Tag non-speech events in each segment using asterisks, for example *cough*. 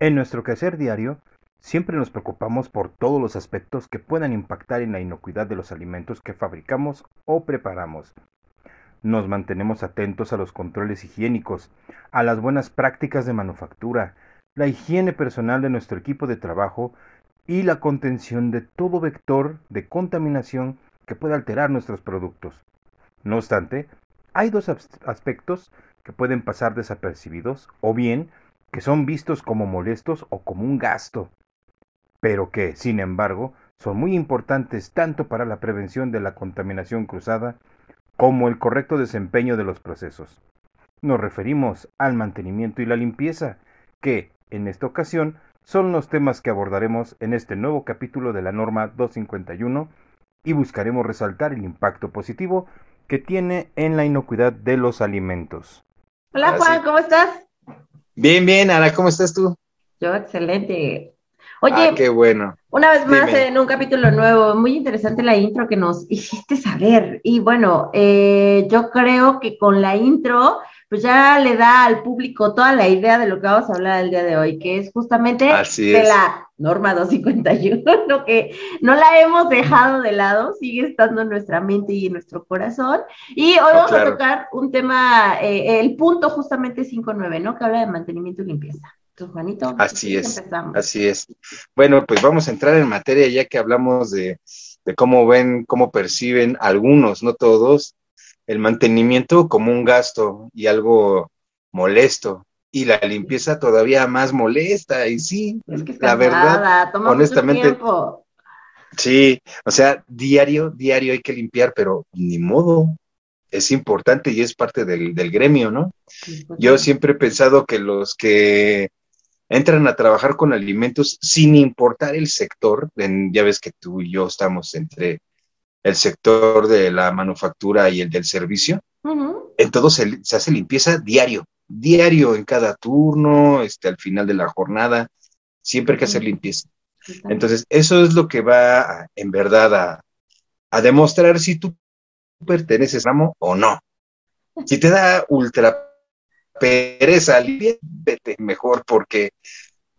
En nuestro quehacer diario, siempre nos preocupamos por todos los aspectos que puedan impactar en la inocuidad de los alimentos que fabricamos o preparamos. Nos mantenemos atentos a los controles higiénicos, a las buenas prácticas de manufactura, la higiene personal de nuestro equipo de trabajo y la contención de todo vector de contaminación que pueda alterar nuestros productos. No obstante, hay dos aspectos que pueden pasar desapercibidos o bien que son vistos como molestos o como un gasto, pero que, sin embargo, son muy importantes tanto para la prevención de la contaminación cruzada como el correcto desempeño de los procesos. Nos referimos al mantenimiento y la limpieza, que, en esta ocasión, son los temas que abordaremos en este nuevo capítulo de la norma 251 y buscaremos resaltar el impacto positivo que tiene en la inocuidad de los alimentos. Hola Juan, ¿cómo estás? Bien, bien, Ana, ¿cómo estás tú? Yo, excelente. Oye, ah, qué bueno. Una vez más en un capítulo nuevo, muy interesante la intro que nos hiciste saber. Y bueno, eh, yo creo que con la intro, pues ya le da al público toda la idea de lo que vamos a hablar el día de hoy, que es justamente de la norma 251, *laughs* que no la hemos dejado de lado, sigue estando en nuestra mente y en nuestro corazón. Y hoy vamos a tocar un tema, eh, el punto justamente 59, ¿no? Que habla de mantenimiento y limpieza. Entonces, Juanito. Así es. Así es. Bueno, pues vamos a entrar en materia ya que hablamos de, de cómo ven, cómo perciben algunos, no todos, el mantenimiento como un gasto y algo molesto y la limpieza todavía más molesta y sí, la verdad, honestamente, sí, o sea, diario, diario hay que limpiar, pero ni modo, es importante y es parte del, gremio, ¿no? Pues Yo siempre he pensado que los que entran a trabajar con alimentos sin importar el sector, ya ves que tú y yo estamos entre el sector de la manufactura y el del servicio, en todo se, se hace limpieza diario, diario en cada turno, este, al final de la jornada, siempre hay que hacer limpieza. Entonces, eso es lo que va en verdad a, demostrar si tú perteneces a ramo o no. Si te da ultra pereza, vete mejor porque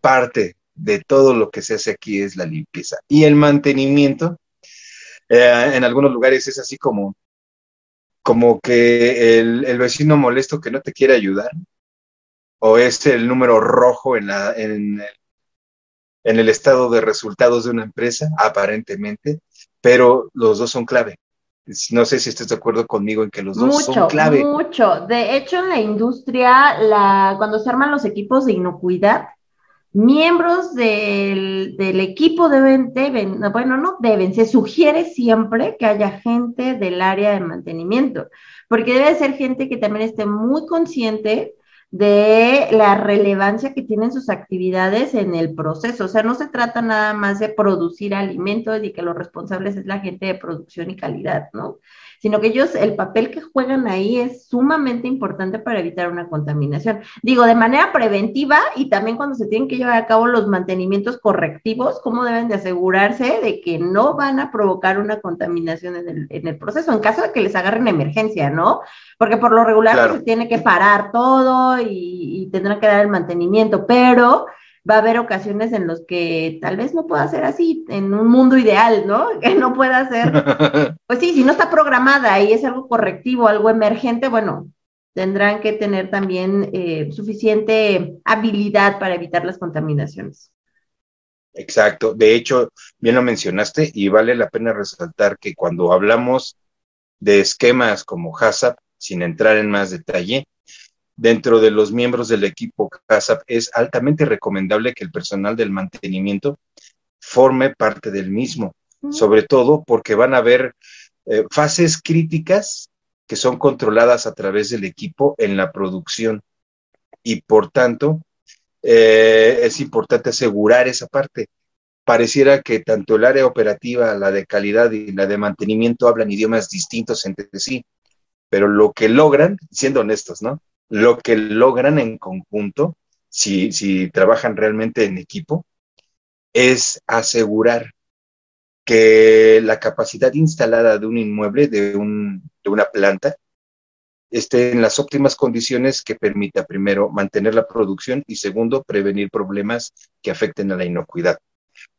parte de todo lo que se hace aquí es la limpieza. Y el mantenimiento, eh, en algunos lugares es así como como que el, vecino molesto que no te quiere ayudar, o es el número rojo en el estado de resultados de una empresa, aparentemente, pero los dos son clave. No sé si estás de acuerdo conmigo en que los dos son clave. Mucho, De hecho, en la industria, la, cuando se arman los equipos de inocuidad, miembros del, equipo deben, deben, bueno, no deben, se sugiere siempre que haya gente del área de mantenimiento, porque debe ser gente que también esté muy consciente de la relevancia que tienen sus actividades en el proceso. O sea, no se trata nada más de producir alimentos y que los responsables es la gente de producción y calidad, ¿no? Sino que ellos, el papel que juegan ahí es sumamente importante para evitar una contaminación. Digo, de manera preventiva y también cuando se tienen que llevar a cabo los mantenimientos correctivos, cómo deben de asegurarse de que no van a provocar una contaminación en el, proceso, en caso de que les agarren emergencia, ¿no? Porque por lo regular pues, se tiene que parar todo y, y tendrán que dar el mantenimiento, pero va a haber ocasiones en los que tal vez no pueda ser así, en un mundo ideal, ¿no? *laughs* Que no pueda ser, *laughs* pues sí, si no está programada y es algo correctivo, algo emergente, bueno, tendrán que tener también eh, suficiente habilidad para evitar las contaminaciones. Exacto, de hecho, bien lo mencionaste y vale la pena resaltar que cuando hablamos de esquemas como HACCP, sin entrar en más detalle, dentro de los miembros del equipo CASAP, es altamente recomendable que el personal del mantenimiento forme parte del mismo, sobre todo porque van a haber eh, fases críticas que son controladas a través del equipo en la producción. Y por tanto, eh, es importante asegurar esa parte. Pareciera que tanto el área operativa, la de calidad y la de mantenimiento hablan idiomas distintos entre sí, pero lo que logran, siendo honestos, ¿no? Lo que logran en conjunto, si, trabajan realmente en equipo, es asegurar que la capacidad instalada de un inmueble, de, un, de una planta, esté en las óptimas condiciones que permita, primero, mantener la producción y, segundo, prevenir problemas que afecten a la inocuidad.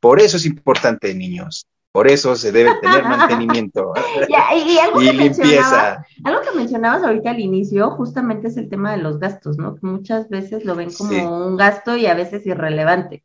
Por eso es importante, niños. Por eso se debe tener *laughs* mantenimiento y, limpieza. Algo que mencionabas ahorita al inicio, justamente es el tema de los gastos, ¿no? Que muchas veces lo ven como un gasto y a veces irrelevante.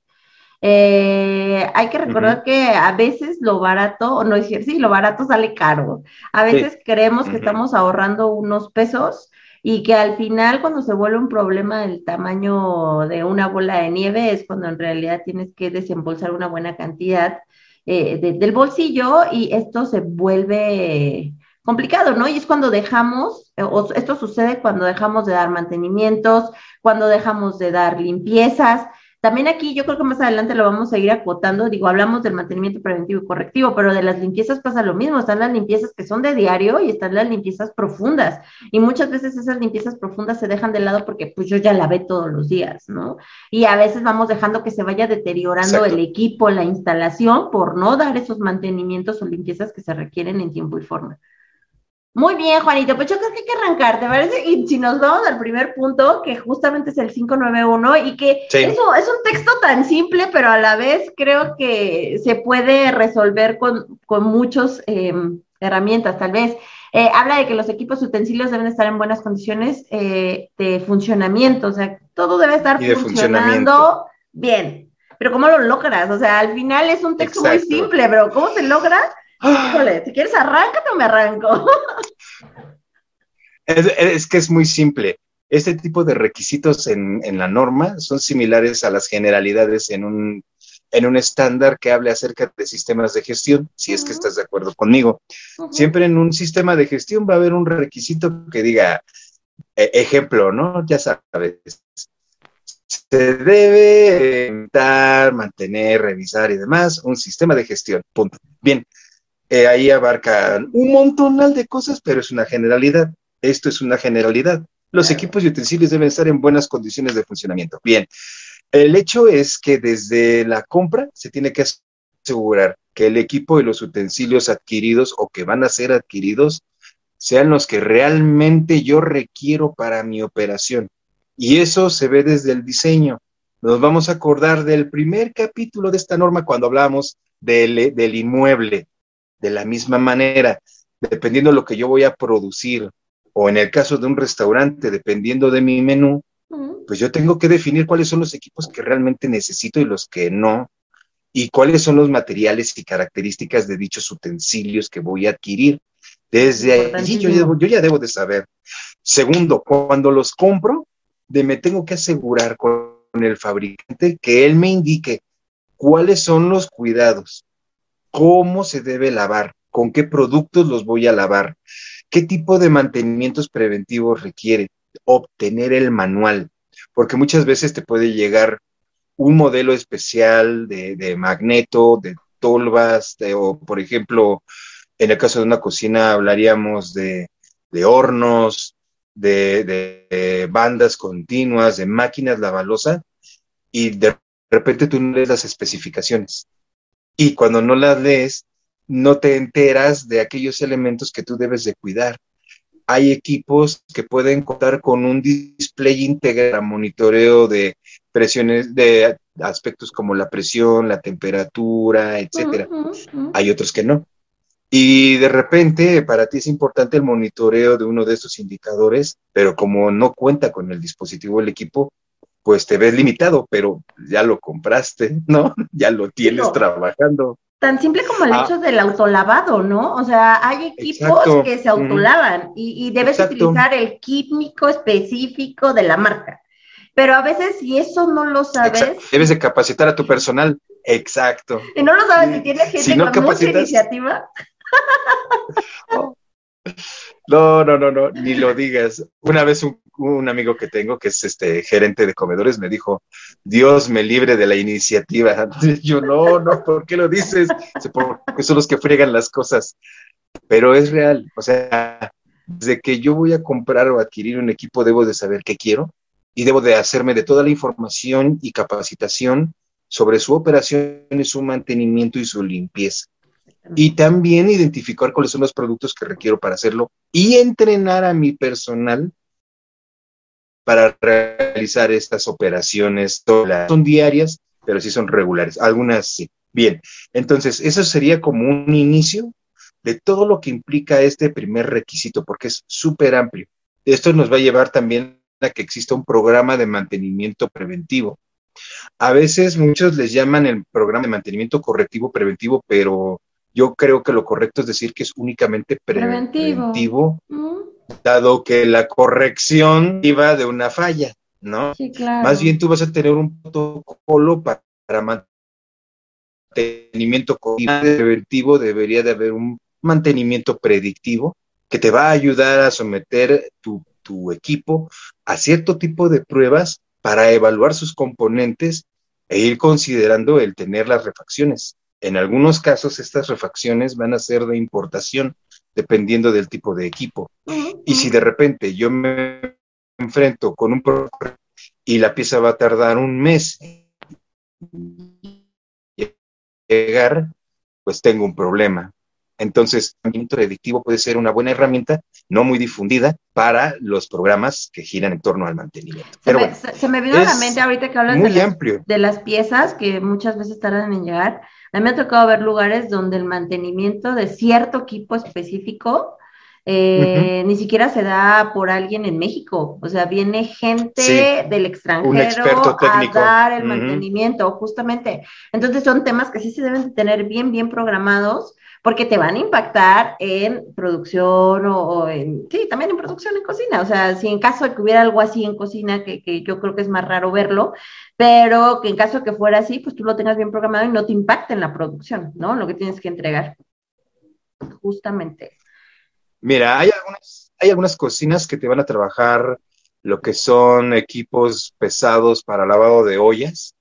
Eh, hay que recordar que a veces lo barato, o no decir, sí, lo barato sale caro. A veces creemos que estamos ahorrando unos pesos y que al final cuando se vuelve un problema del tamaño de una bola de nieve es cuando en realidad tienes que desembolsar una buena cantidad eh, del bolsillo y esto se vuelve complicado, ¿no? Y es cuando dejamos, o esto sucede cuando dejamos de dar mantenimientos, cuando dejamos de dar limpiezas, también aquí yo creo que más adelante lo vamos a ir acotando, digo, hablamos del mantenimiento preventivo y correctivo, pero de las limpiezas pasa lo mismo, están las limpiezas que son de diario y están las limpiezas profundas. Y muchas veces esas limpiezas profundas se dejan de lado porque pues yo ya la ve todos los días, ¿no? Y a veces vamos dejando que se vaya deteriorando el equipo, la instalación, por no dar esos mantenimientos o limpiezas que se requieren en tiempo y forma. Muy bien, Juanito, pues yo creo que hay que arrancar, ¿te parece? Y si nos vamos al primer punto, que justamente es el 591, y que eso es un texto tan simple, pero a la vez creo que se puede resolver con, con muchas em, herramientas, tal vez. Eh, habla de que los equipos utensilios deben estar en buenas condiciones eh, de funcionamiento, o sea, todo debe estar funcionando bien. Pero ¿cómo lo logras? O sea, al final es un texto muy simple, pero ¿cómo se logra? Híjole, si quieres arráncate o me arranco. *laughs* Es, que es muy simple. Este tipo de requisitos en, la norma son similares a las generalidades en un, en un estándar que hable acerca de sistemas de gestión, si es que estás de acuerdo conmigo. Siempre en un sistema de gestión va a haber un requisito que diga, e, ejemplo, ¿no? Ya sabes, se debe inventar, mantener, revisar y demás un sistema de gestión. Punto. Bien, eh, ahí abarcan un montonal de cosas, pero es una generalidad. Esto es una generalidad. Los equipos y utensilios deben estar en buenas condiciones de funcionamiento. Bien, el hecho es que desde la compra se tiene que asegurar que el equipo y los utensilios adquiridos o que van a ser adquiridos sean los que realmente yo requiero para mi operación. Y eso se ve desde el diseño. Nos vamos a acordar del primer capítulo de esta norma cuando hablamos del, del inmueble. De la misma manera, dependiendo de lo que yo voy a producir, o en el caso de un restaurante, dependiendo de mi menú, pues yo tengo que definir cuáles son los equipos que realmente necesito y los que no, y cuáles son los materiales y características de dichos utensilios que voy a adquirir. Desde ahí yo, yo, ya debo de saber. Segundo, cuando los compro, de, me tengo que asegurar con el fabricante que él me indique cuáles son los cuidados, cómo se debe lavar, con qué productos los voy a lavar, qué tipo de mantenimientos preventivos requiere, obtener el manual, porque muchas veces te puede llegar un modelo especial de, magneto, de tolvas, o por ejemplo, en el caso de una cocina hablaríamos de, hornos, de, de, bandas continuas, de máquinas lavalosa, y de repente tú no lees las especificaciones y cuando no las lees, no te enteras de aquellos elementos que tú debes de cuidar. Hay equipos que pueden contar con un display íntegro monitoreo de presiones, de aspectos como la presión, la temperatura, etcétera. Hay otros que no. Y de repente para ti es importante el monitoreo de uno de estos indicadores, pero como no cuenta con el dispositivo el equipo, pues te ves limitado, pero ya lo compraste, *laughs* ¿no? Ya lo tienes trabajando. Tan simple como el ah. hecho del autolavado, ¿no? O sea, hay equipos que se autolavan y, debes utilizar el químico específico de la marca. Pero a veces, si eso no lo sabes. Debes de capacitar a tu personal. Exacto. Y no lo sabes si tienes gente con mucha iniciativa. *laughs* No, no, no, no, ni lo digas. Una vez un, amigo que tengo, que es este gerente de comedores, me dijo, Dios me libre de la iniciativa. *laughs* Yo, no, no, ¿por qué lo dices? Porque son los que friegan las cosas. Pero es real, o sea, desde que yo voy a comprar o adquirir un equipo, debo de saber qué quiero y debo de hacerme de toda la información y capacitación sobre su operación y su mantenimiento y su limpieza y también identificar cuáles son los productos que requiero para hacerlo y entrenar a mi personal para realizar estas operaciones. Son diarias, pero sí son regulares. Algunas sí. Bien, entonces eso sería como un inicio de todo lo que implica este primer requisito, porque es súper amplio. Esto nos va a llevar también a que exista un programa de mantenimiento preventivo. A veces muchos les llaman el programa de mantenimiento correctivo preventivo, pero yo creo que lo correcto es decir que es únicamente preventivo, dado que la corrección iba de una falla, ¿no? Sí, claro. Más bien tú vas a tener un protocolo para, mantenimiento preventivo, debería de haber un mantenimiento predictivo que te va a ayudar a someter tu, tu equipo a cierto tipo de pruebas para evaluar sus componentes e ir considerando el tener las refacciones. En algunos casos, estas refacciones van a ser de importación, dependiendo del tipo de equipo. Y si de repente yo me enfrento con un problema y la pieza va a tardar un mes en llegar, pues tengo un problema. Entonces, el mantenimiento predictivo puede ser una buena herramienta, no muy difundida, para los programas que giran en torno al mantenimiento. Se, me, se, me, vino a la mente ahorita que hablas de, de las piezas que muchas veces tardan en llegar. A mí me ha tocado ver lugares donde el mantenimiento de cierto equipo específico eh, ni siquiera se da por alguien en México. O sea, viene gente del extranjero a dar el mantenimiento, justamente. Entonces son temas que sí se deben de tener bien, bien programados porque te van a impactar en producción o, en, sí, también en producción en cocina. O sea, si en caso de que hubiera algo así en cocina, que, que, yo creo que es más raro verlo, pero que en caso de que fuera así, pues tú lo tengas bien programado y no te impacte en la producción, ¿no? Lo que tienes que entregar. Justamente. Mira, hay algunas, hay algunas cocinas que te van a trabajar lo que son equipos pesados para lavado de ollas.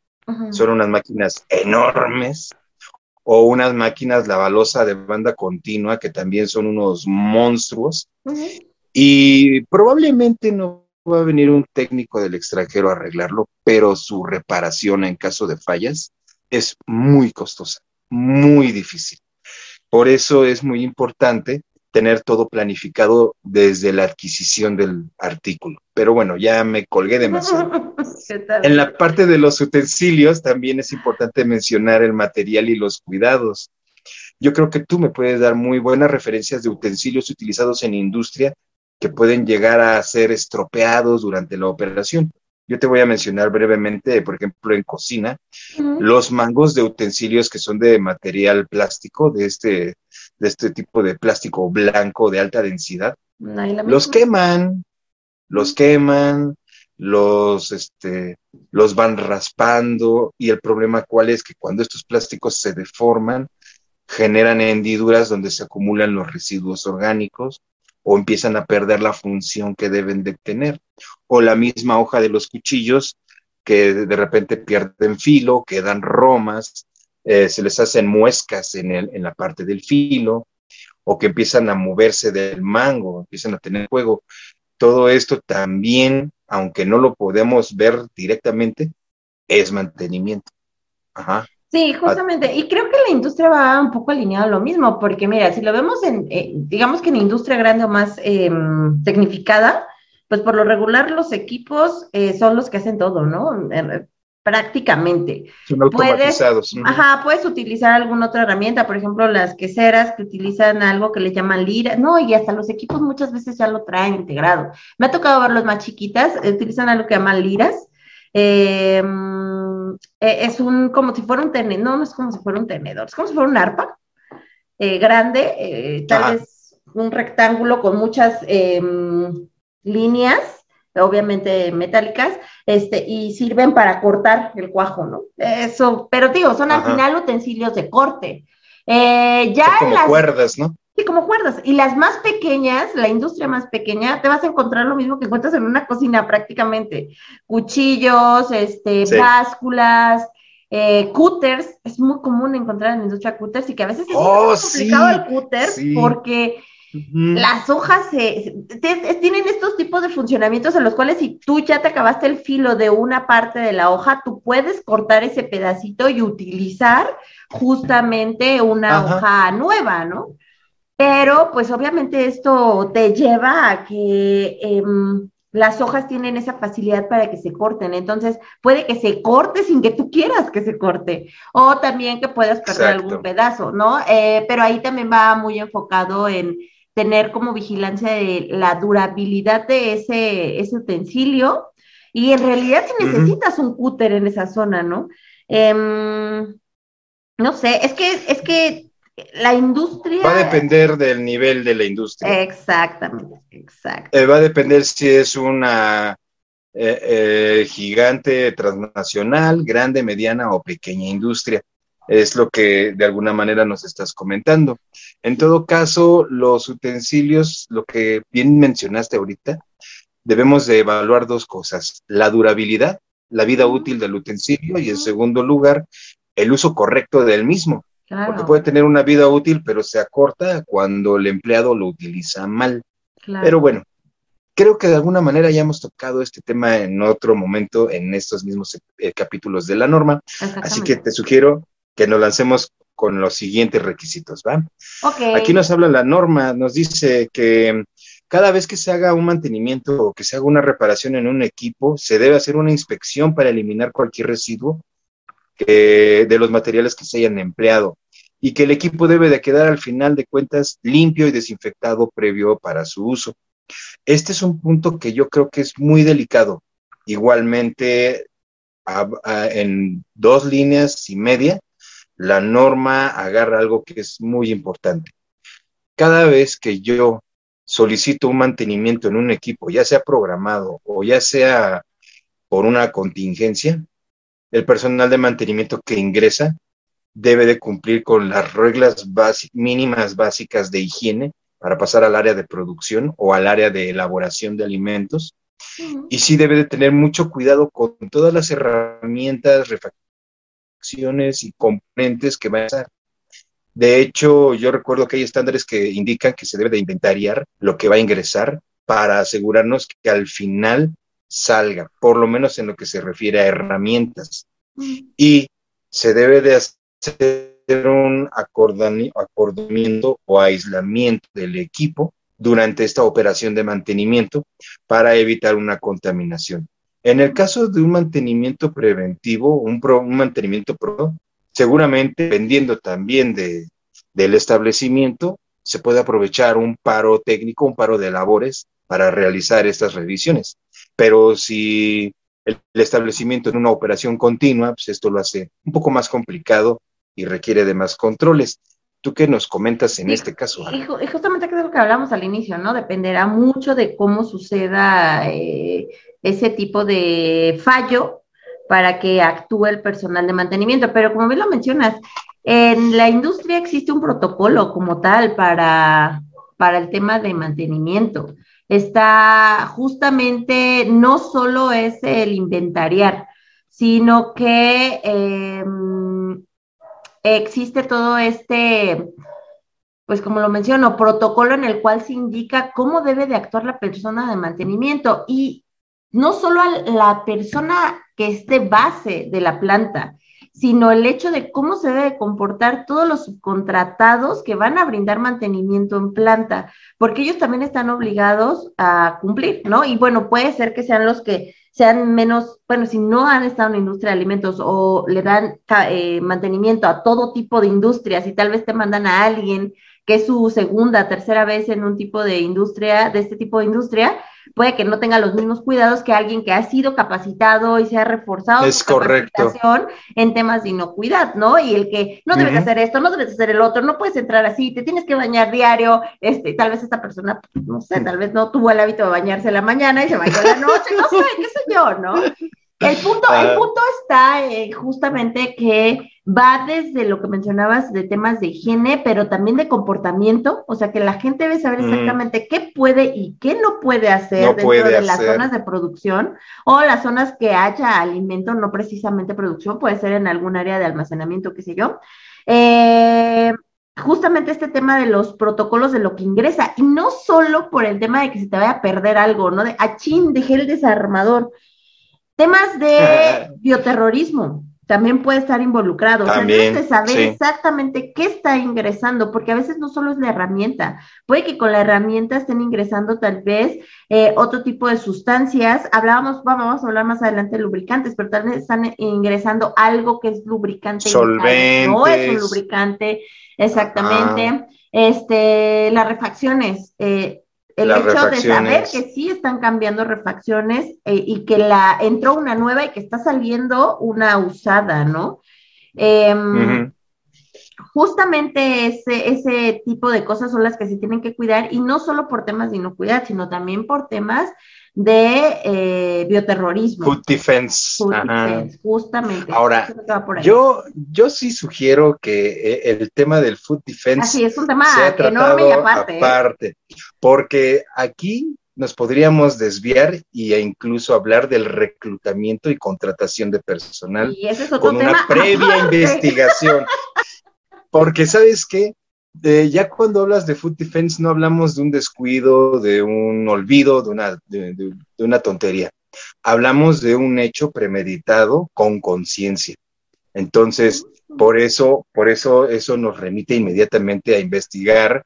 Son unas máquinas enormes o unas máquinas lavalosa de banda continua que también son unos monstruos. Y probablemente no va a venir un técnico del extranjero a arreglarlo, pero su reparación en caso de fallas es muy costosa, muy difícil. Por eso es muy importante tener todo planificado desde la adquisición del artículo. Pero bueno, ya me colgué demasiado. *laughs* en la parte de los utensilios también es importante mencionar el material y los cuidados. Yo creo que tú me puedes dar muy buenas referencias de utensilios utilizados en industria que pueden llegar a ser estropeados durante la operación. Yo te voy a mencionar brevemente, por ejemplo, en cocina, los mangos de utensilios que son de material plástico, de este, de este tipo de plástico blanco de alta densidad. Los queman, los queman, los, este, los van raspando y el problema cuál es que cuando estos plásticos se deforman, generan hendiduras donde se acumulan los residuos orgánicos o empiezan a perder la función que deben de tener. O la misma hoja de los cuchillos que de repente pierden filo, quedan romas, eh, se les hacen muescas en, el, en la parte del filo, o que empiezan a moverse del mango, empiezan a tener fuego. Todo esto también, aunque no lo podemos ver directamente, es mantenimiento. Ajá. Sí, justamente. Y creo que la industria va un poco alineada a lo mismo, porque mira, si lo vemos en, eh, digamos que en industria grande o más eh, tecnificada, pues por lo regular los equipos eh, son los que hacen todo, ¿no? prácticamente. Son automatizados. Puedes, ajá, puedes utilizar alguna otra herramienta, por ejemplo, las queseras que utilizan algo que le llaman lira, no, y hasta los equipos muchas veces ya lo traen integrado. Me ha tocado ver los más chiquitas, utilizan algo que llaman liras. Eh, eh, es un, como si fuera un tenedor, no, no es como si fuera un tenedor, es como si fuera un arpa eh, grande, eh, tal vez un rectángulo con muchas em, líneas, obviamente metálicas, este, y sirven para cortar el cuajo, ¿no? Eso, pero digo, son al final utensilios de corte. ya como cuerdas, ¿no? Sí, como cuerdas. Y las más pequeñas, la industria más pequeña, te vas a encontrar lo mismo que encuentras en una cocina prácticamente. Cuchillos, este, básculas, eh, cutters. Es muy común encontrar en la industria cutters y que a veces es oh, muy complicado el cúter porque las hojas tienen estos tipos de funcionamientos en los cuales si tú ya te acabaste el filo de una parte de la hoja, tú puedes cortar ese pedacito y utilizar justamente una hoja nueva, ¿no? Pero pues obviamente esto te lleva a que em, las hojas tienen esa facilidad para que se corten. Entonces puede que se corte sin que tú quieras que se corte. O también que puedas perder algún pedazo, ¿no? Eh, pero ahí también va muy enfocado en tener como vigilancia de la durabilidad de ese, ese utensilio. Y en realidad si necesitas un cúter en esa zona, ¿no? Em, no sé, es que, es que la industria. Va a depender del nivel de la industria. Exactamente, exacto. Eh, va a depender si es una eh, eh, gigante transnacional, grande, mediana o pequeña industria. Es lo que de alguna manera nos estás comentando. En todo caso, los utensilios, lo que bien mencionaste ahorita, debemos de evaluar dos cosas, la durabilidad, la vida útil del utensilio y en segundo lugar, el uso correcto del mismo. Porque puede tener una vida útil, pero se acorta cuando el empleado lo utiliza mal. Pero bueno, creo que de alguna manera ya hemos tocado este tema en otro momento en estos mismos eh, capítulos de la norma. Así que te sugiero que nos lancemos con los siguientes requisitos, ¿va? Aquí nos habla la norma, nos dice que cada vez que se haga un mantenimiento o que se haga una reparación en un equipo, se debe hacer una inspección para eliminar cualquier residuo de los materiales que se hayan empleado y que el equipo debe de quedar al final de cuentas limpio y desinfectado previo para su uso. Este es un punto que yo creo que es muy delicado. Igualmente, en dos líneas y media, la norma agarra algo que es muy importante. Cada vez que yo solicito un mantenimiento en un equipo, ya sea programado o ya sea por una contingencia, el personal de mantenimiento que ingresa debe de cumplir con las reglas mínimas básicas de higiene para pasar al área de producción o al área de elaboración de alimentos. Y sí debe de tener mucho cuidado con todas las herramientas, refacciones y componentes que van a usar. De hecho, yo recuerdo que hay estándares que indican que se debe de inventariar lo que va a ingresar para asegurarnos que al final salga, por lo menos en lo que se refiere a herramientas. Y se debe de hacer un acordamiento o aislamiento del equipo durante esta operación de mantenimiento para evitar una contaminación. En el caso de un mantenimiento preventivo, un, un mantenimiento pro, seguramente, dependiendo también de, del establecimiento, se puede aprovechar un paro técnico, un paro de labores para realizar estas revisiones. Pero si el, establecimiento en una operación continua, pues esto lo hace un poco más complicado y requiere de más controles. ¿Tú qué nos comentas en este caso? Y, justamente que es lo que hablamos al inicio, ¿no? Dependerá mucho de cómo suceda eh, ese tipo de fallo para que actúe el personal de mantenimiento. Pero como bien lo mencionas, en la industria existe un protocolo como tal para, para el tema de mantenimiento está justamente, no solo es el inventariar, sino que em, existe todo este, pues como lo menciono, protocolo en el cual se indica cómo debe de actuar la persona de mantenimiento. Y no solo a la persona que esté base de la planta, sino el hecho de cómo se debe comportar todos los subcontratados que van a brindar mantenimiento en planta, porque ellos también están obligados a cumplir, ¿no? Y bueno, puede ser que sean los que sean menos, bueno, si no han estado en la industria de alimentos o le dan eh, mantenimiento a todo tipo de industrias y tal vez te mandan a alguien que es su segunda, tercera vez en un tipo de industria, de este tipo de industria, puede que no tenga los mismos cuidados que alguien que ha sido capacitado y se ha reforzado es su correcto. en temas de inocuidad, ¿no? Y el que no debes hacer esto, no debes hacer el otro, no puedes entrar así, te tienes que bañar diario, este, tal vez esta persona, no sé, tal vez no tuvo el hábito de bañarse en la mañana y se bañó en la noche, no sé, qué sé yo, ¿no? El punto, el ah. punto está eh, justamente que va desde lo que mencionabas de temas de higiene, pero también de comportamiento, o sea que la gente debe saber mm. exactamente qué puede y qué no puede hacer dentro de las zonas de producción o las zonas que haya alimento, no precisamente producción, puede ser en algún área de almacenamiento, qué sé yo. Eh, justamente este tema de los protocolos de lo que ingresa, y no solo por el tema de que se te vaya a perder algo, ¿no? De achín, dejé el desarmador. Temas de *laughs* bioterrorismo también puede estar involucrado. También, o sea, saber exactamente qué está ingresando, porque a veces no solo es la herramienta, puede que con la herramienta estén ingresando tal vez eh, otro tipo de sustancias. Hablábamos, vamos a hablar más adelante de lubricantes, pero tal vez están ingresando algo que es lubricante. Solventes. No es un lubricante, exactamente. Este, las refacciones, eh, el hecho de saber que sí están cambiando refacciones eh, y que la entró una nueva y que está saliendo una usada, ¿no? Em, justamente ese, ese tipo de cosas son las que se tienen que cuidar y no solo por temas de inocuidad, sino también por temas de eh, bioterrorismo. Food defense. Food defense justamente. Ahora, yo, yo sí sugiero que eh, el tema del food defense Así, es un tema enorme y aparte. ¿eh? aparte porque aquí nos podríamos desviar e incluso hablar del reclutamiento y contratación de personal y ese es otro con una previa investigación. *laughs* Porque, ¿sabes qué? Ya cuando hablas de food defense no hablamos de un descuido, de un olvido, de una, de, una tontería. Hablamos de un hecho premeditado con conciencia. Entonces, por eso, por eso eso nos remite inmediatamente a investigar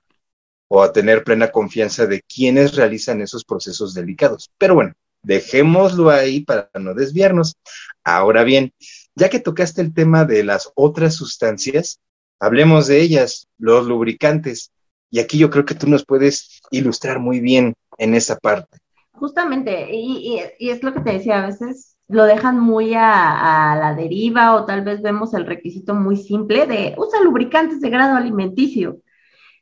o a tener plena confianza de quienes realizan esos procesos delicados. Pero bueno, dejémoslo ahí para no desviarnos. Ahora bien, ya que tocaste el tema de las otras sustancias, Hablemos de ellas, los lubricantes. Y aquí yo creo que tú nos puedes ilustrar muy bien en esa parte. Justamente, y, es lo que te decía, a veces lo dejan muy a, la deriva o tal vez vemos el requisito muy simple de usa lubricantes de grado alimenticio.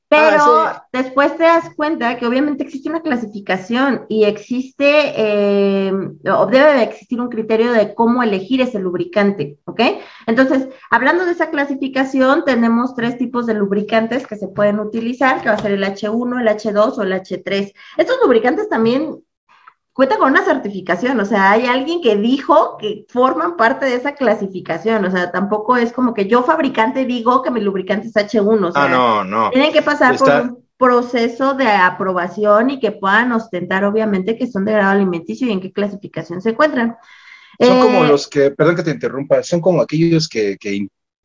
Pero ah, después te das cuenta que obviamente existe una clasificación y existe, eh, o debe de existir un criterio de cómo elegir ese lubricante, ¿ok? Entonces, hablando de esa clasificación, tenemos tres tipos de lubricantes que se pueden utilizar, que va a ser el H1, el H2 o el H3. Estos lubricantes también cuenta con una certificación, o sea, hay alguien que dijo que forman parte de esa clasificación, o sea, tampoco es como que yo fabricante digo que mi lubricante es H1, o sea, ah, no, no. tienen que pasar por un proceso de aprobación y que puedan ostentar obviamente que son de grado alimenticio y en qué clasificación se encuentran. Son como eh, los que, perdón que te interrumpa, son como aquellos que,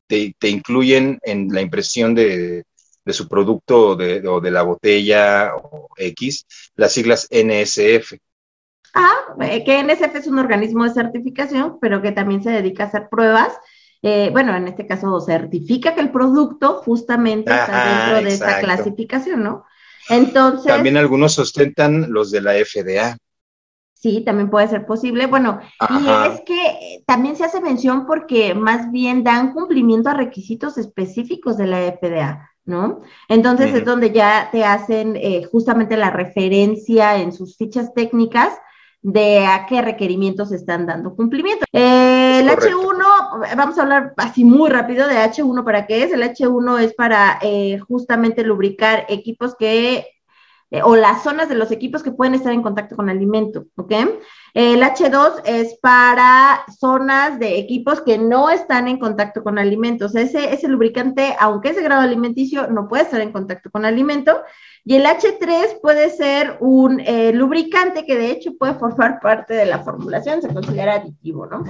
te, incluyen en la impresión de, su producto de, o de la botella o X, las siglas NSF. Ah, que NSF es un organismo de certificación, pero que también se dedica a hacer pruebas. Eh, bueno, en este caso certifica que el producto justamente está dentro de esa clasificación, ¿no? Entonces. También algunos sustentan los de la FDA. Sí, también puede ser posible. Bueno, y es que también se hace mención porque más bien dan cumplimiento a requisitos específicos de la FDA. ¿no? Entonces es donde ya te hacen eh, justamente la referencia en sus fichas técnicas de a qué requerimientos están dando cumplimiento. Eh, el H1, vamos a hablar así muy rápido de H1 para qué es. El H1 es para eh, justamente lubricar equipos que eh, o las zonas de los equipos que pueden estar en contacto con alimento, ¿ok? El H2 es para zonas de equipos que no están en contacto con alimentos. Ese, ese lubricante, aunque es de grado alimenticio, no puede estar en contacto con alimento. Y el H3 puede ser un eh, lubricante que de hecho puede formar parte de la formulación, se considera aditivo, ¿no?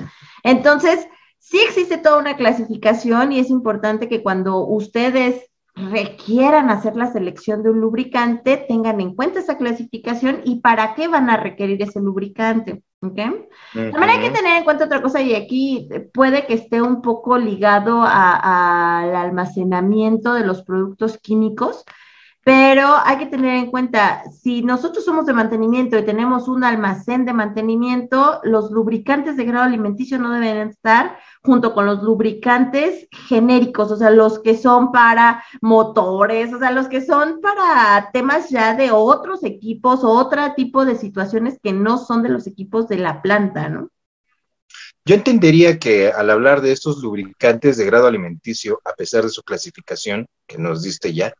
Entonces, sí existe toda una clasificación y es importante que cuando ustedes requieran hacer la selección de un lubricante, tengan en cuenta esa clasificación y para qué van a requerir ese lubricante. ¿ok? También hay que tener en cuenta otra cosa y aquí puede que esté un poco ligado al almacenamiento de los productos químicos. Pero hay que tener en cuenta, si nosotros somos de mantenimiento y tenemos un almacén de mantenimiento, los lubricantes de grado alimenticio no deben estar junto con los lubricantes genéricos, o sea, los que son para motores, o sea, los que son para temas ya de otros equipos otro tipo de situaciones que no son de los equipos de la planta, ¿no? Yo entendería que al hablar de estos lubricantes de grado alimenticio, a pesar de su clasificación que nos diste ya,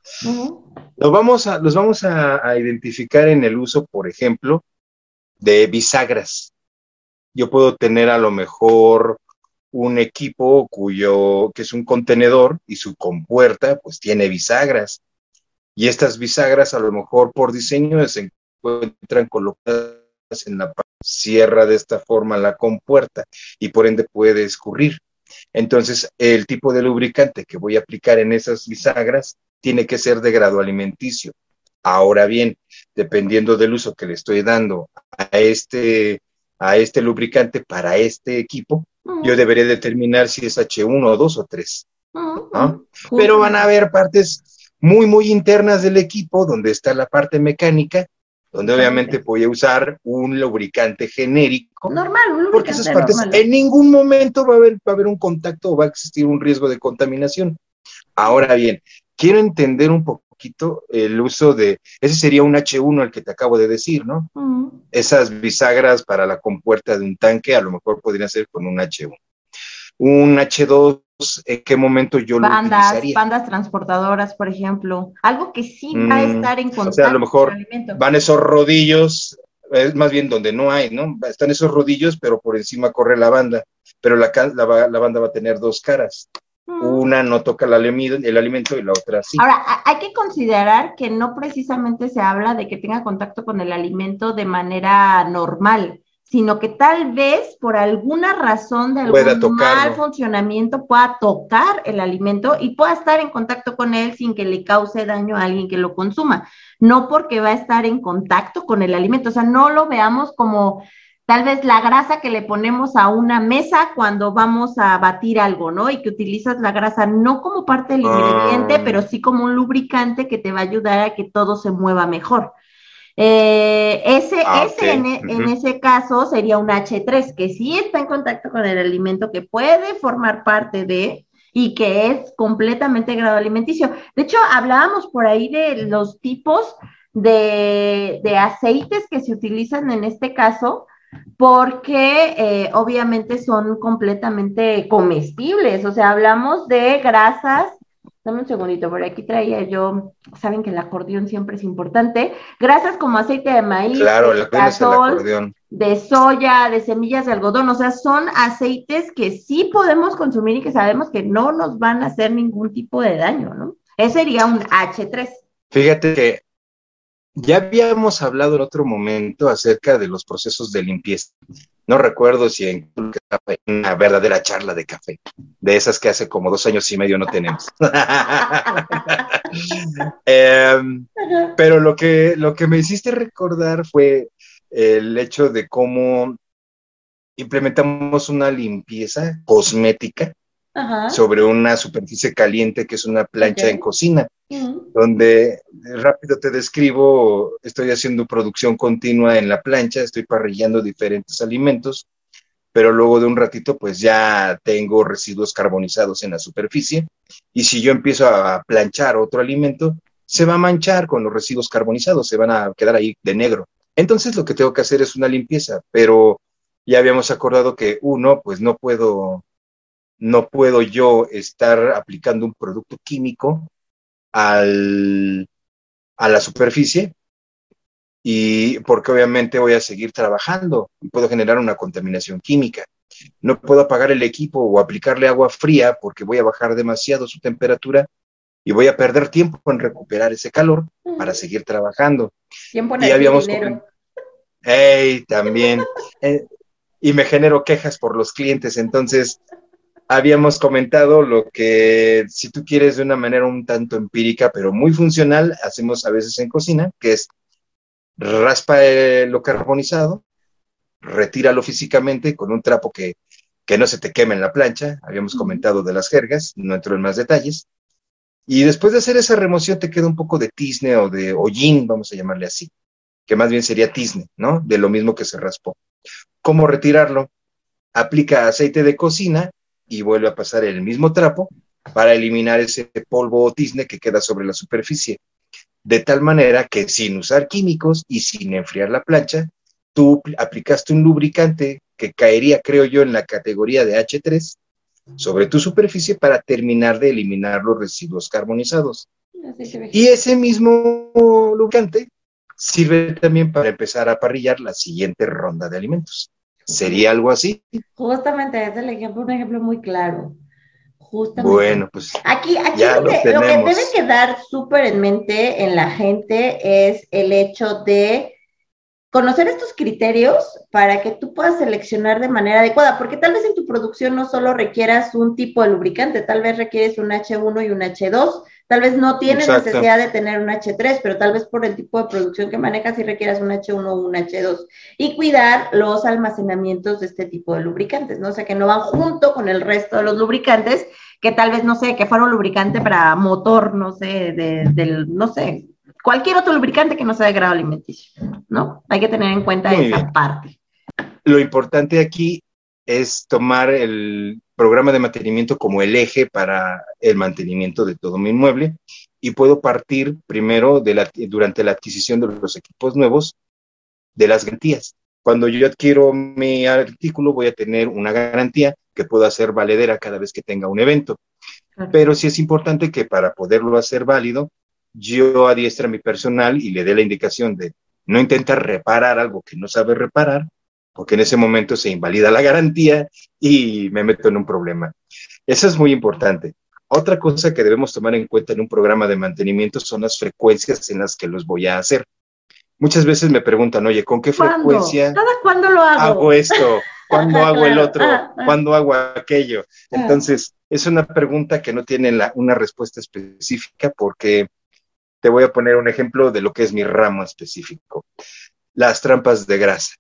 los vamos, a, los vamos a, identificar en el uso, por ejemplo, de bisagras. Yo puedo tener a lo mejor un equipo cuyo, que es un contenedor y su compuerta pues tiene bisagras. Y estas bisagras a lo mejor por diseño se encuentran colocadas en la cierra de esta forma la compuerta y por ende puede escurrir. Entonces, el tipo de lubricante que voy a aplicar en esas bisagras tiene que ser de grado alimenticio. Ahora bien, dependiendo del uso que le estoy dando a este, a este lubricante para este equipo, yo debería determinar si es H1 o 2 o 3. Pero van a haber partes muy, muy internas del equipo donde está la parte mecánica donde obviamente voy a usar un lubricante genérico. Normal, un lubricante Porque esas partes en ningún momento va a, haber, va a haber un contacto o va a existir un riesgo de contaminación. Ahora bien, quiero entender un poquito el uso de, ese sería un H1 el que te acabo de decir, ¿no? Esas bisagras para la compuerta de un tanque a lo mejor podría ser con un H1. Un H2 en qué momento yo bandas, lo utilizaría. Bandas transportadoras, por ejemplo, algo que sí va a mm, estar en contacto. O sea, a lo mejor van esos rodillos, es más bien donde no hay, ¿no? Están esos rodillos, pero por encima corre la banda, pero la, la, banda va a tener dos caras. Mm. Una no toca el alimento y la otra sí. Ahora, hay que considerar que no precisamente se habla de que tenga contacto con el alimento de manera normal sino que tal vez por alguna razón de algún mal funcionamiento pueda tocar el alimento y pueda estar en contacto con él sin que le cause daño a alguien que lo consuma, no porque va a estar en contacto con el alimento, o sea, no lo veamos como tal vez la grasa que le ponemos a una mesa cuando vamos a batir algo, ¿no? Y que utilizas la grasa no como parte del ingrediente, ah. pero sí como un lubricante que te va a ayudar a que todo se mueva mejor. Eh, ese, ah, ese en, e, en, ese caso sería un H3, que sí está en contacto con el alimento, que puede formar parte de y que es completamente grado alimenticio. De hecho, hablábamos por ahí de los tipos de, de aceites que se utilizan en este caso, porque eh, obviamente son completamente comestibles. O sea, hablamos de grasas Dame un segundito, por aquí traía yo, saben que el acordeón siempre es importante. Grasas como aceite de maíz, claro, de, acordeón. de soya, de semillas de algodón, o sea, son aceites que sí podemos consumir y que sabemos que no nos van a hacer ningún tipo de daño, ¿no? Ese sería un H3. Fíjate que ya habíamos hablado en otro momento acerca de los procesos de limpieza. No recuerdo si en una verdadera charla de café, de esas que hace como dos años y medio no tenemos. *laughs* Em, pero lo que, lo que me hiciste recordar fue el hecho de cómo implementamos una limpieza cosmética sobre una superficie caliente que es una plancha en cocina, donde rápido te describo, estoy haciendo producción continua en la plancha, estoy parrillando diferentes alimentos, pero luego de un ratito pues ya tengo residuos carbonizados en la superficie y si yo empiezo a planchar otro alimento, se va a manchar con los residuos carbonizados, se van a quedar ahí de negro. Entonces lo que tengo que hacer es una limpieza, pero ya habíamos acordado que uno, pues no puedo no puedo yo estar aplicando un producto químico al, a la superficie y porque obviamente voy a seguir trabajando y puedo generar una contaminación química. No puedo apagar el equipo o aplicarle agua fría porque voy a bajar demasiado su temperatura y voy a perder tiempo en recuperar ese calor para seguir trabajando. Tiempo y habíamos. Hey, también. Eh, y me genero quejas por los clientes, entonces habíamos comentado lo que, si tú quieres de una manera un tanto empírica, pero muy funcional, hacemos a veces en cocina, que es raspa lo carbonizado, retíralo físicamente con un trapo que, que no se te queme en la plancha, habíamos comentado de las jergas, no entro en más detalles, y después de hacer esa remoción te queda un poco de tizne o de hollín, vamos a llamarle así, que más bien sería tizne, ¿no? De lo mismo que se raspó. ¿Cómo retirarlo? Aplica aceite de cocina y vuelve a pasar el mismo trapo para eliminar ese polvo o tizne que queda sobre la superficie. De tal manera que sin usar químicos y sin enfriar la plancha, tú aplicaste un lubricante que caería, creo yo, en la categoría de H3 sobre tu superficie para terminar de eliminar los residuos carbonizados. Y ese mismo lubricante sirve también para empezar a parrillar la siguiente ronda de alimentos. ¿Sería algo así? Justamente, es el ejemplo, un ejemplo muy claro. Justamente. Bueno, pues. Aquí, aquí lo, que, lo, que, debe quedar súper en mente en la gente es el hecho de conocer estos criterios para que tú puedas seleccionar de manera adecuada, porque tal vez en tu producción no solo requieras un tipo de lubricante, tal vez requieres un H1 y un H2, tal vez no tienes necesidad de tener un H3, pero tal vez por el tipo de producción que manejas sí requieras un H1 o un H2 y cuidar los almacenamientos de este tipo de lubricantes, ¿no? O sea, que no van junto con el resto de los lubricantes, que tal vez, no sé, que fuera un lubricante para motor, no sé, de, del, no sé, cualquier otro lubricante que no sea de grado alimenticio, ¿no? Hay que tener en cuenta esa parte. Lo importante aquí es tomar el programa de mantenimiento como el eje para el mantenimiento de todo mi inmueble y puedo partir primero de la, durante la adquisición de los equipos nuevos de las garantías. Cuando yo adquiero mi artículo voy a tener una garantía que puedo hacer valedera cada vez que tenga un evento. Pero sí es importante que para poderlo hacer válido, yo adiestra a mi personal y le dé la indicación de no intentar reparar algo que no sabe reparar, porque en ese momento se invalida la garantía y me meto en un problema. Eso es muy importante. Otra cosa que debemos tomar en cuenta en un programa de mantenimiento son las frecuencias en las que los voy a hacer. Muchas veces me preguntan, oye, ¿con qué frecuencia ¿Cada cuándo lo hago? hago esto? ¿Cuándo *laughs* hago el otro? ¿Cuándo hago aquello? Ah. Entonces, es una pregunta que no tiene una respuesta específica porque te voy a poner un ejemplo de lo que es mi ramo específico. Las trampas de grasa.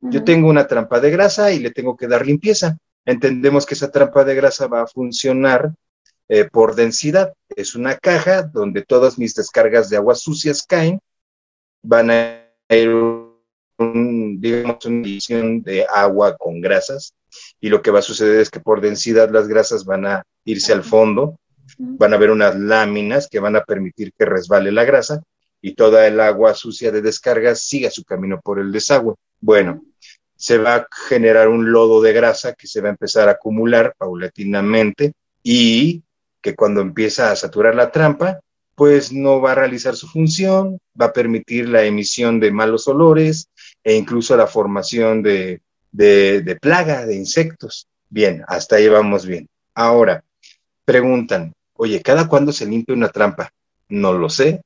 Yo tengo una trampa de grasa y le tengo que dar limpieza. Entendemos que esa trampa de grasa va a funcionar eh, por densidad. Es una caja donde todas mis descargas de aguas sucias caen. Van a ir, un, digamos, una división de agua con grasas. Y lo que va a suceder es que por densidad las grasas van a irse al fondo van a haber unas láminas que van a permitir que resbale la grasa y toda el agua sucia de descarga siga su camino por el desagüe. Bueno, se va a generar un lodo de grasa que se va a empezar a acumular paulatinamente y que cuando empieza a saturar la trampa, pues no va a realizar su función, va a permitir la emisión de malos olores e incluso la formación de, de, de plaga, de insectos. Bien, hasta ahí vamos bien. Ahora, preguntan, Oye, ¿cada cuándo se limpia una trampa? No lo sé.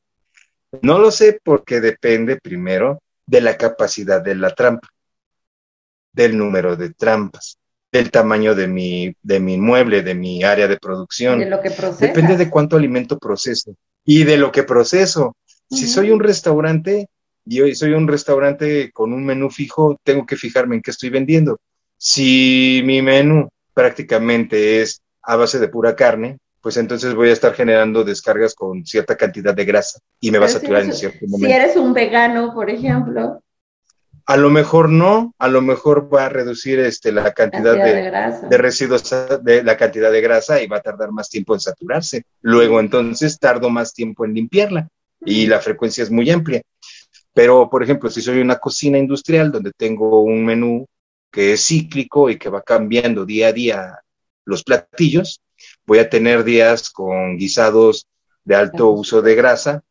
No lo sé porque depende primero de la capacidad de la trampa, del número de trampas, del tamaño de mi, de mi inmueble, de mi área de producción. De lo que Depende de cuánto alimento proceso y de lo que proceso. Si soy un restaurante y hoy soy un restaurante con un menú fijo, tengo que fijarme en qué estoy vendiendo. Si mi menú prácticamente es a base de pura carne, pues entonces voy a estar generando descargas con cierta cantidad de grasa y me va a saturar en cierto momento. Si eres un vegano, por ejemplo. A lo mejor no, a lo mejor va a reducir este, la cantidad, de, residuos, de la cantidad de grasa y va a tardar más tiempo en saturarse. Luego entonces tardo más tiempo en limpiarla y la frecuencia es muy amplia. Pero, por ejemplo, si soy una cocina industrial donde tengo un menú que es cíclico y que va cambiando día a día los platillos, voy a tener días con guisados de alto uso de grasa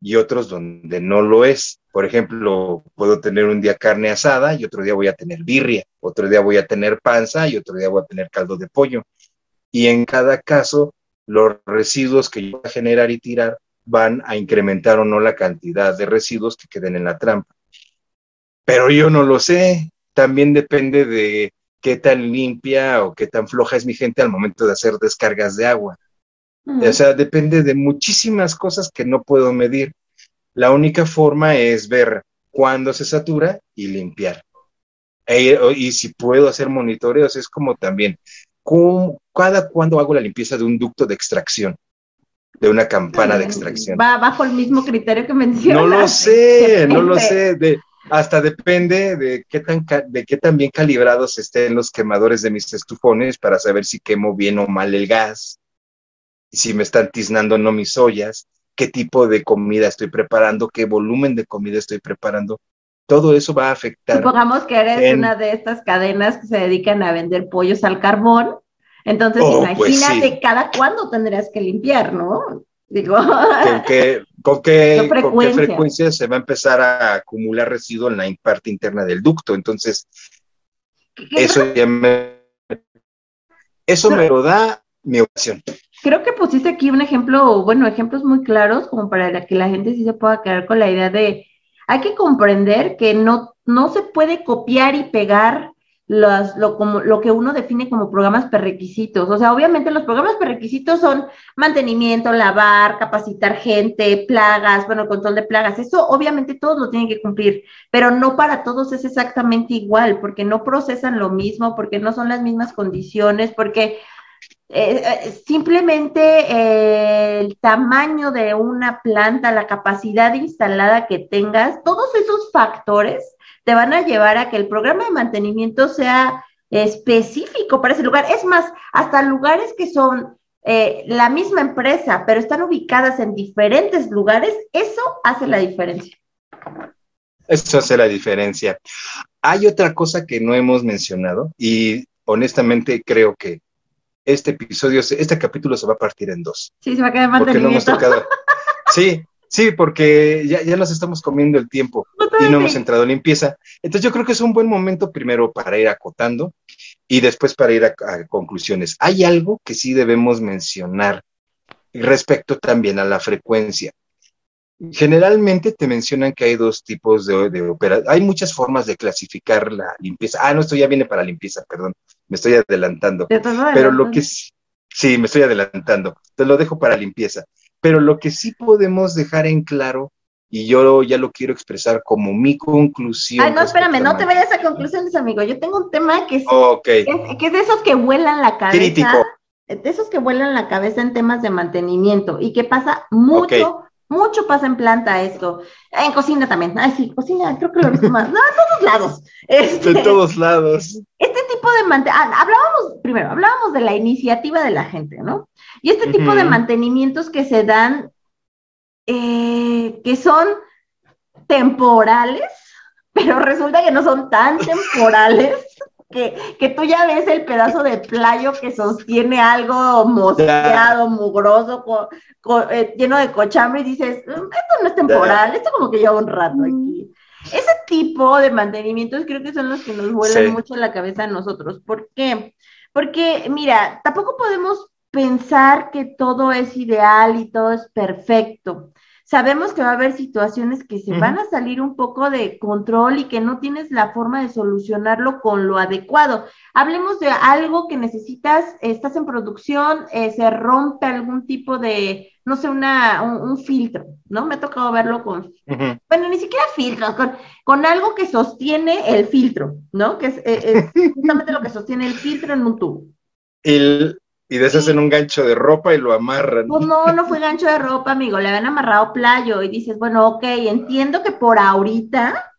y otros donde no lo es. Por ejemplo, puedo tener un día carne asada y otro día voy a tener birria, otro día voy a tener panza y otro día voy a tener caldo de pollo. Y en cada caso, los residuos que yo voy a generar y tirar van a incrementar o no la cantidad de residuos que queden en la trampa. Pero yo no lo sé, también depende de qué tan limpia o qué tan floja es mi gente al momento de hacer descargas de agua. O sea, depende de muchísimas cosas que no puedo medir. La única forma es ver cuándo se satura y limpiar. E, y si puedo hacer monitoreos, es como también, cada cuando hago la limpieza de un ducto de extracción, de una campana de extracción. Va bajo el mismo criterio que mencionas. No lo sé, no lo sé. De, hasta depende de qué tan, de qué tan bien calibrados estén los quemadores de mis estufones para saber si quemo bien o mal el gas, si me están tiznando o no mis ollas, qué tipo de comida estoy preparando, qué volumen de comida estoy preparando. todo eso va a afectar. Supongamos que eres una de estas cadenas que se dedican a vender pollos al carbón. Entonces, oh, pues imagínate cada cuándo tendrías que limpiar, ¿no? Digo, ¿Con qué, *laughs* con, qué, frecuencia? se va a empezar a acumular residuo en la parte interna del ducto? Entonces, eso me, eso me lo da mi opción. Creo que pusiste aquí un ejemplo, bueno, ejemplos muy claros como para que la gente sí se pueda quedar con la idea de, hay que comprender que no, no se puede copiar y pegar lo, como, lo que uno define como programas prerequisitos. O sea, obviamente los programas prerequisitos son mantenimiento, lavar, capacitar gente, plagas, bueno, control de plagas. Eso obviamente todos lo tienen que cumplir, pero no para todos es exactamente igual, porque no procesan lo mismo, porque no son las mismas condiciones, porque eh, eh, simplemente eh, el tamaño de una planta, la capacidad instalada que tengas, todos esos factores te van a llevar a que el programa de mantenimiento sea específico para ese lugar. Es más, hasta lugares que son eh, la misma empresa, pero están ubicadas en diferentes lugares, eso hace la diferencia. Eso hace la diferencia. Hay otra cosa que no hemos mencionado y honestamente creo que este episodio, este capítulo se va a partir en dos. Sí, se va a quedar mantenimiento. Porque no hemos tocado. *laughs* Sí, Sí, porque ya, ya nos estamos comiendo el tiempo y no hemos entrado en limpieza. Entonces yo creo que es un buen momento primero para ir acotando y después para ir a, conclusiones. Hay algo que sí debemos mencionar respecto también a la frecuencia. Generalmente te mencionan que hay dos tipos de, de. Hay muchas formas de clasificar la limpieza. Ah, no, esto ya viene para limpieza, perdón. Me estoy adelantando. Pero lo que sí, sí, me estoy adelantando. Te lo dejo para limpieza. Pero lo que sí podemos dejar en claro, y yo ya lo quiero expresar como mi conclusión. Ay, no, espérame, no te vayas a conclusiones, amigo. Yo tengo un tema que es, que, es de esos que vuelan la cabeza. Crítico. De esos que vuelan la cabeza en temas de mantenimiento y que pasa mucho. Mucho pasa en planta esto. En cocina también. Ay, sí, cocina, creo que lo he visto más. No, en todos lados. Este, de todos lados. Este tipo de mantenimiento. Ah, hablábamos, primero, hablábamos de la iniciativa de la gente, ¿no? Y este tipo de mantenimientos que se dan, eh, que son temporales, *laughs* pero resulta que no son tan *laughs* temporales. Que, que, tú ya ves el pedazo de playo que sostiene algo mosqueado, mugroso, eh, lleno de cochambre y dices, mm, esto no es temporal, esto como que lleva un rato aquí. Ese tipo de mantenimientos creo que son los que nos vuelan mucho la cabeza a nosotros. ¿Por qué? Porque, mira, tampoco podemos pensar que todo es ideal y todo es perfecto. Sabemos que va a haber situaciones que se van a salir un poco de control y que no tienes la forma de solucionarlo con lo adecuado. Hablemos de algo que necesitas, estás en producción, eh, se rompe algún tipo de, no sé, una, un, filtro, ¿no? Me ha tocado verlo con, bueno, ni siquiera filtros, con, con, algo que sostiene el filtro, ¿no? Que es, eh, es *laughs* justamente lo que sostiene el filtro en un tubo. El, y deshacen un gancho de ropa y lo amarran. Pues no, no fue gancho de ropa, amigo, le habían amarrado playo y dices, bueno, ok, entiendo que por ahorita,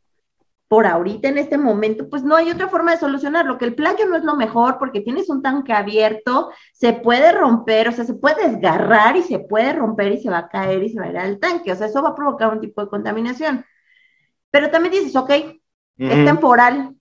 por ahorita en este momento, pues no hay otra forma de solucionarlo, que el playo no es lo mejor porque tienes un tanque abierto, se puede romper, o sea, se puede desgarrar y se puede romper y se va a caer y se va a ir al tanque, o sea, eso va a provocar un tipo de contaminación. Pero también dices, ok, es temporal,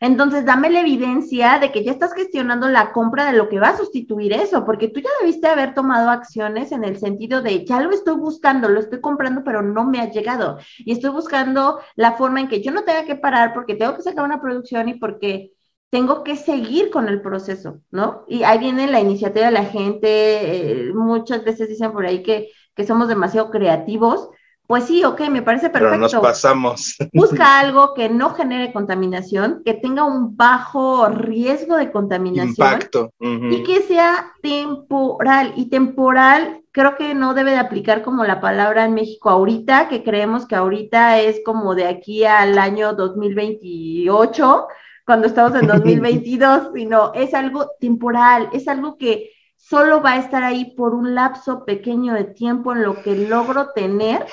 entonces, dame la evidencia de que ya estás gestionando la compra de lo que va a sustituir eso, porque tú ya debiste haber tomado acciones en el sentido de, ya lo estoy buscando, lo estoy comprando, pero no me ha llegado. Y estoy buscando la forma en que yo no tenga que parar porque tengo que sacar una producción y porque tengo que seguir con el proceso, ¿no? Y ahí viene la iniciativa de la gente, eh, muchas veces dicen por ahí que, que somos demasiado creativos, pues sí, ok, me parece perfecto. Pero nos pasamos. *laughs* Busca algo que no genere contaminación, que tenga un bajo riesgo de contaminación. Impacto. Y que sea temporal. Y temporal creo que no debe de aplicar como la palabra en México ahorita, que creemos que ahorita es como de aquí al año 2028, cuando estamos en *laughs* 2022, sino es algo temporal, es algo que solo va a estar ahí por un lapso pequeño de tiempo en lo que logro tener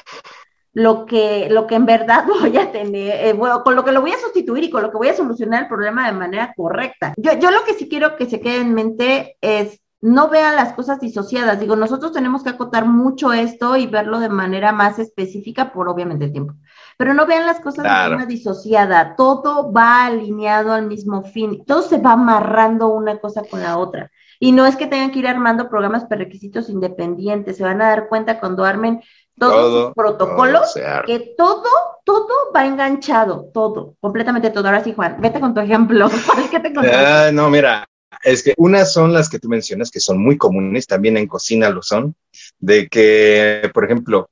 lo que, lo que en verdad *laughs* voy a tener, eh, bueno, con lo que lo voy a sustituir y con lo que voy a solucionar el problema de manera correcta. Yo, yo lo que sí quiero que se quede en mente es no vean las cosas disociadas. Digo, nosotros tenemos que acotar mucho esto y verlo de manera más específica por obviamente el tiempo. pero no vean las cosas de forma disociada, todo va alineado al mismo fin, todo se va amarrando una cosa con la otra. Y no es que tengan que ir armando programas para requisitos independientes, se van a dar cuenta cuando armen todos los protocolos, que todo, todo va enganchado, todo, completamente todo. Ahora sí, Juan, vete con tu ejemplo. *laughs* ¿Qué te ah, no, mira, es que unas son las que tú mencionas, que son muy comunes, también en cocina lo son, de que, por ejemplo,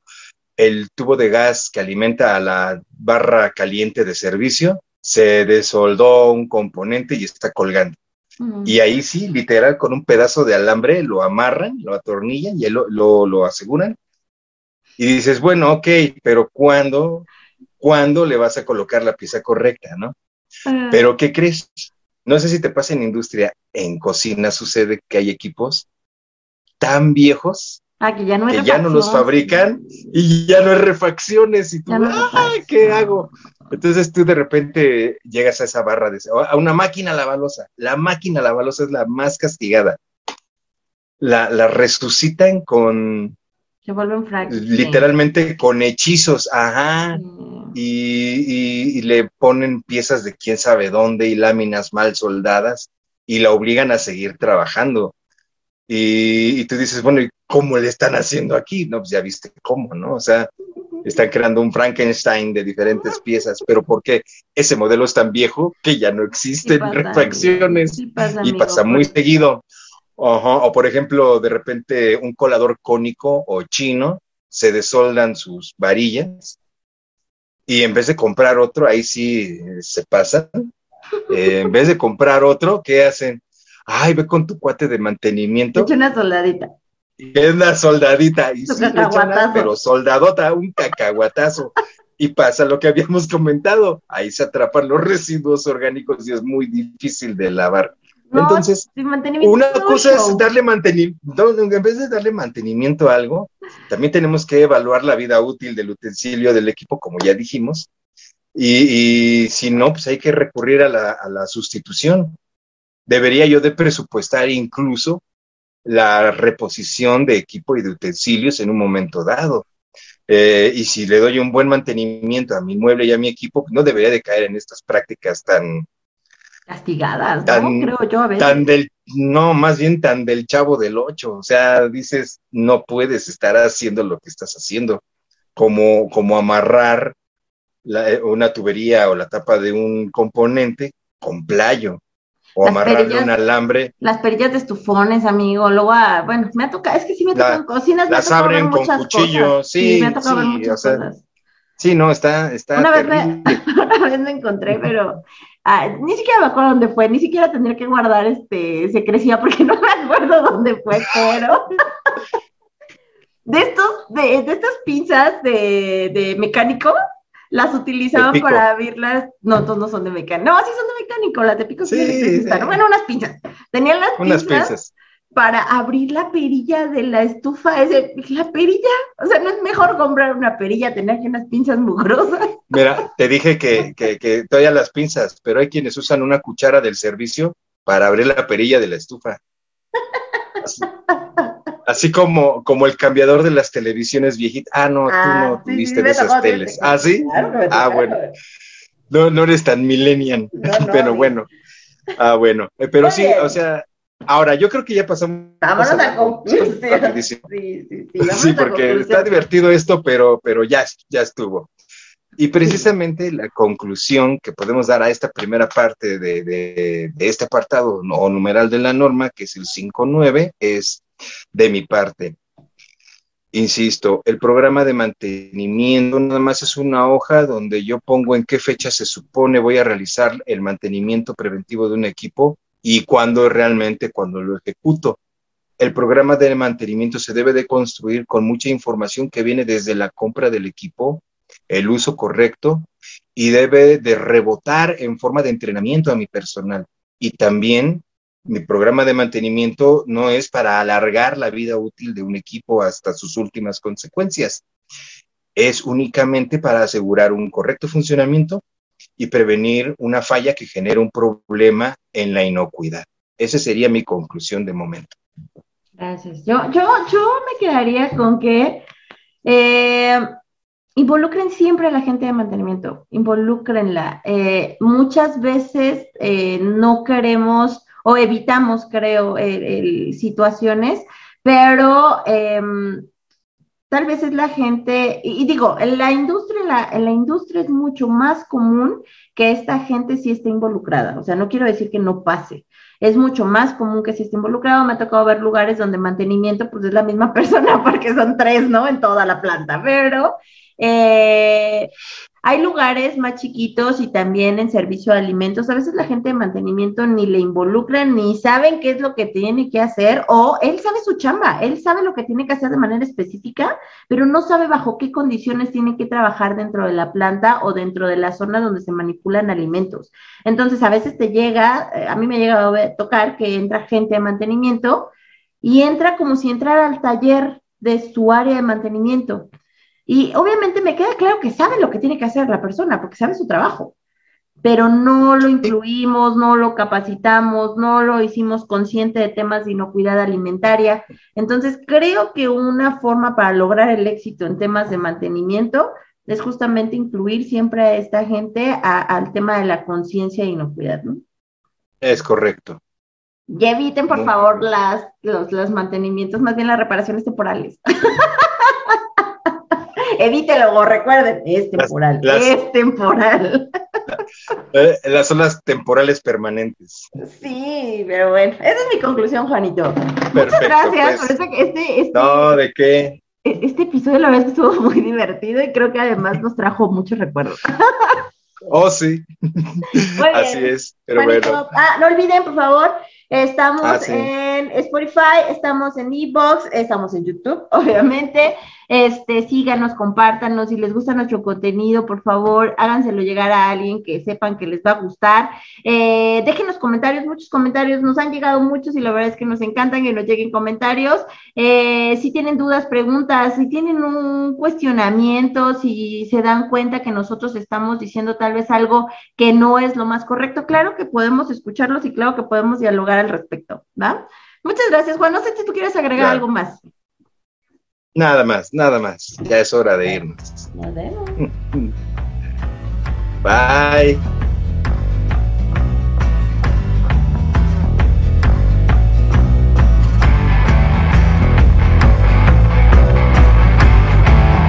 el tubo de gas que alimenta a la barra caliente de servicio, se desoldó un componente y está colgando. Y ahí sí, literal, con un pedazo de alambre lo amarran, lo atornillan y lo, lo, aseguran. Y dices, bueno, ok, pero ¿cuándo, ¿cuándo le vas a colocar la pieza correcta, no? Ah. Pero ¿qué crees? No sé si te pasa en industria, en cocina sucede que hay equipos tan viejos ah, que ya no, que ya no los fabrican y ya no hay refacciones y tú, ¡ay, qué hago! Entonces tú de repente llegas a esa barra, de, a una máquina lavalosa. La máquina lavalosa es la más castigada. La, la resucitan con... Se vuelven Literalmente con hechizos, ajá. Y, y, le ponen piezas de quién sabe dónde y láminas mal soldadas y la obligan a seguir trabajando. Y, y, tú dices, bueno, ¿y cómo le están haciendo aquí? No, pues ya viste cómo, ¿no? O sea, están creando un Frankenstein de diferentes piezas, pero porque ese modelo es tan viejo que ya no existen refacciones y pasa muy seguido. O por ejemplo, de repente un colador cónico o chino se desoldan sus varillas y en vez de comprar otro, ahí sí se pasan. Eh, en vez de comprar otro, ¿qué hacen? Ay, ve con tu cuate de mantenimiento. Echa una soldadita. Es una soldadita, y pero soldadota, un cacahuatazo. Y pasa lo que habíamos comentado, ahí se atrapan los residuos orgánicos y es muy difícil de lavar. Entonces, una cosa es darle mantenimiento, en vez de darle mantenimiento a algo, también tenemos que evaluar la vida útil del utensilio del equipo, como ya dijimos, y, si no, pues hay que recurrir a la, a la sustitución. Debería yo de presupuestar incluso la reposición de equipo y de utensilios en un momento dado. Eh, y si le doy un buen mantenimiento a mi mueble y a mi equipo, no debería de caer en estas prácticas tan... Castigadas, ¿no? Creo yo a veces. Tan del, no, más bien tan del chavo del ocho. O sea, dices, no puedes estar haciendo lo que estás haciendo. Como, como amarrar una tubería o la tapa de un componente con playo o amarrarle un alambre. Las perillas de estufones, amigo. Luego, ah, bueno, me ha tocado, es que sí me tocan la, cocinas. Las me abren con cuchillo, sí. Sí, me ha tocado ver muchas cosas. Sí, no, está, está una vez, me, *laughs* una vez me encontré, pero ah, ni siquiera me acuerdo dónde fue, ni siquiera tendría que guardar este secrecía porque *laughs* no me acuerdo dónde fue, pero *laughs* de estos, de, de estas pinzas de, de mecánico, las utilizaban para abrirlas. No, todos no son de mecánico. No, sí son de mecánico, las de pico sí, Bueno, unas pinzas. Tenían las unas pinzas, para abrir la perilla de la estufa. Ese, la perilla, o sea, no es mejor comprar una perilla, tener que unas pinzas mugrosas. *laughs* Mira, te dije que, que, que todavía las pinzas, pero hay quienes usan una cuchara del servicio para abrir la perilla de la estufa. *laughs* Así como, como el cambiador de las televisiones viejitas. Ah, no, tú ah, no tuviste de esas teles. Ah, sí. ah, bueno. No, no eres tan millennial, *laughs* pero bueno. Ah, bueno. Eh, pero sí, o sea, ahora yo creo que ya pasamos. Vámonos a conclusión. *laughs* Sí, sí, sí. *laughs* Sí, porque está divertido esto, pero, pero ya, ya estuvo. Y precisamente la conclusión que podemos dar a esta primera parte de, de, de este apartado o numeral de la norma, que es el 5.9, es de mi parte. Insisto, el programa de mantenimiento nada más es una hoja donde yo pongo en qué fecha se supone voy a realizar el mantenimiento preventivo de un equipo y cuándo realmente, cuando lo ejecuto. El programa de mantenimiento se debe de construir con mucha información que viene desde la compra del equipo, el uso correcto y debe de rebotar en forma de entrenamiento a mi personal y también mi programa de mantenimiento no es para alargar la vida útil de un equipo hasta sus últimas consecuencias. Es únicamente para asegurar un correcto funcionamiento y prevenir una falla que genere un problema en la inocuidad. Esa sería mi conclusión de momento. Gracias. Yo, yo, yo me quedaría con que eh, involucren siempre a la gente de mantenimiento, involúcrenla. Eh, muchas veces eh, no queremos o evitamos, creo, situaciones, pero em, tal vez es la gente, y, digo, en la industria, en la industria es mucho más común que esta gente sí esté involucrada. O sea, no quiero decir que no pase, es mucho más común que sí esté involucrado. Me ha tocado ver lugares donde mantenimiento, pues es la misma *laughs* persona, porque son tres, ¿no? En toda la planta, pero eh, hay lugares más chiquitos y también en servicio de alimentos. A veces la gente de mantenimiento ni le involucran, ni saben qué es lo que tiene que hacer, o él sabe su chamba, él sabe lo que tiene que hacer de manera específica, pero no sabe bajo qué condiciones tiene que trabajar dentro de la planta o dentro de la zona donde se manipulan alimentos. Entonces, a veces te llega, eh, a mí me llega a tocar que entra gente de mantenimiento y entra como si entrara al taller de su área de mantenimiento y obviamente me queda claro que sabe lo que tiene que hacer la persona, porque sabe su trabajo, pero no lo incluimos, no lo capacitamos, no lo hicimos consciente de temas de inocuidad alimentaria. Entonces, creo que una forma para lograr el éxito en temas de mantenimiento es justamente incluir siempre a esta gente al tema de la conciencia de inocuidad, ¿no? Es correcto. Y eviten, por favor, las, los, los mantenimientos, más bien las reparaciones temporales. *laughs* Evítelo, recuerden, es temporal, es temporal. *laughs* Eh, las zonas temporales permanentes. Sí, pero bueno, esa es mi conclusión, Juanito. Muchas gracias pues. por este, este, No, ¿de qué? E, este episodio la verdad estuvo muy divertido y creo que además nos trajo muchos recuerdos. *laughs* Oh, sí. Así es, pero bueno. Ah, no olviden, por favor, Estamos ah, en Spotify, estamos en Ebox, estamos en YouTube, *laughs* obviamente. Este, síganos, compártanos. Si les gusta nuestro contenido, por favor, háganselo llegar a alguien que sepan que les va a gustar. Eh, déjenos comentarios, muchos comentarios. Nos han llegado muchos y la verdad es que nos encantan que nos lleguen comentarios. Eh, si tienen dudas, preguntas, si tienen un cuestionamiento, si se dan cuenta que nosotros estamos diciendo tal vez algo que no es lo más correcto, claro que podemos escucharlos y claro que podemos dialogar al respecto, ¿va? Muchas gracias, Juan. No sé si tú quieres agregar algo más. Nada más, nada más. Ya es hora de irnos. Nos vemos. Bye.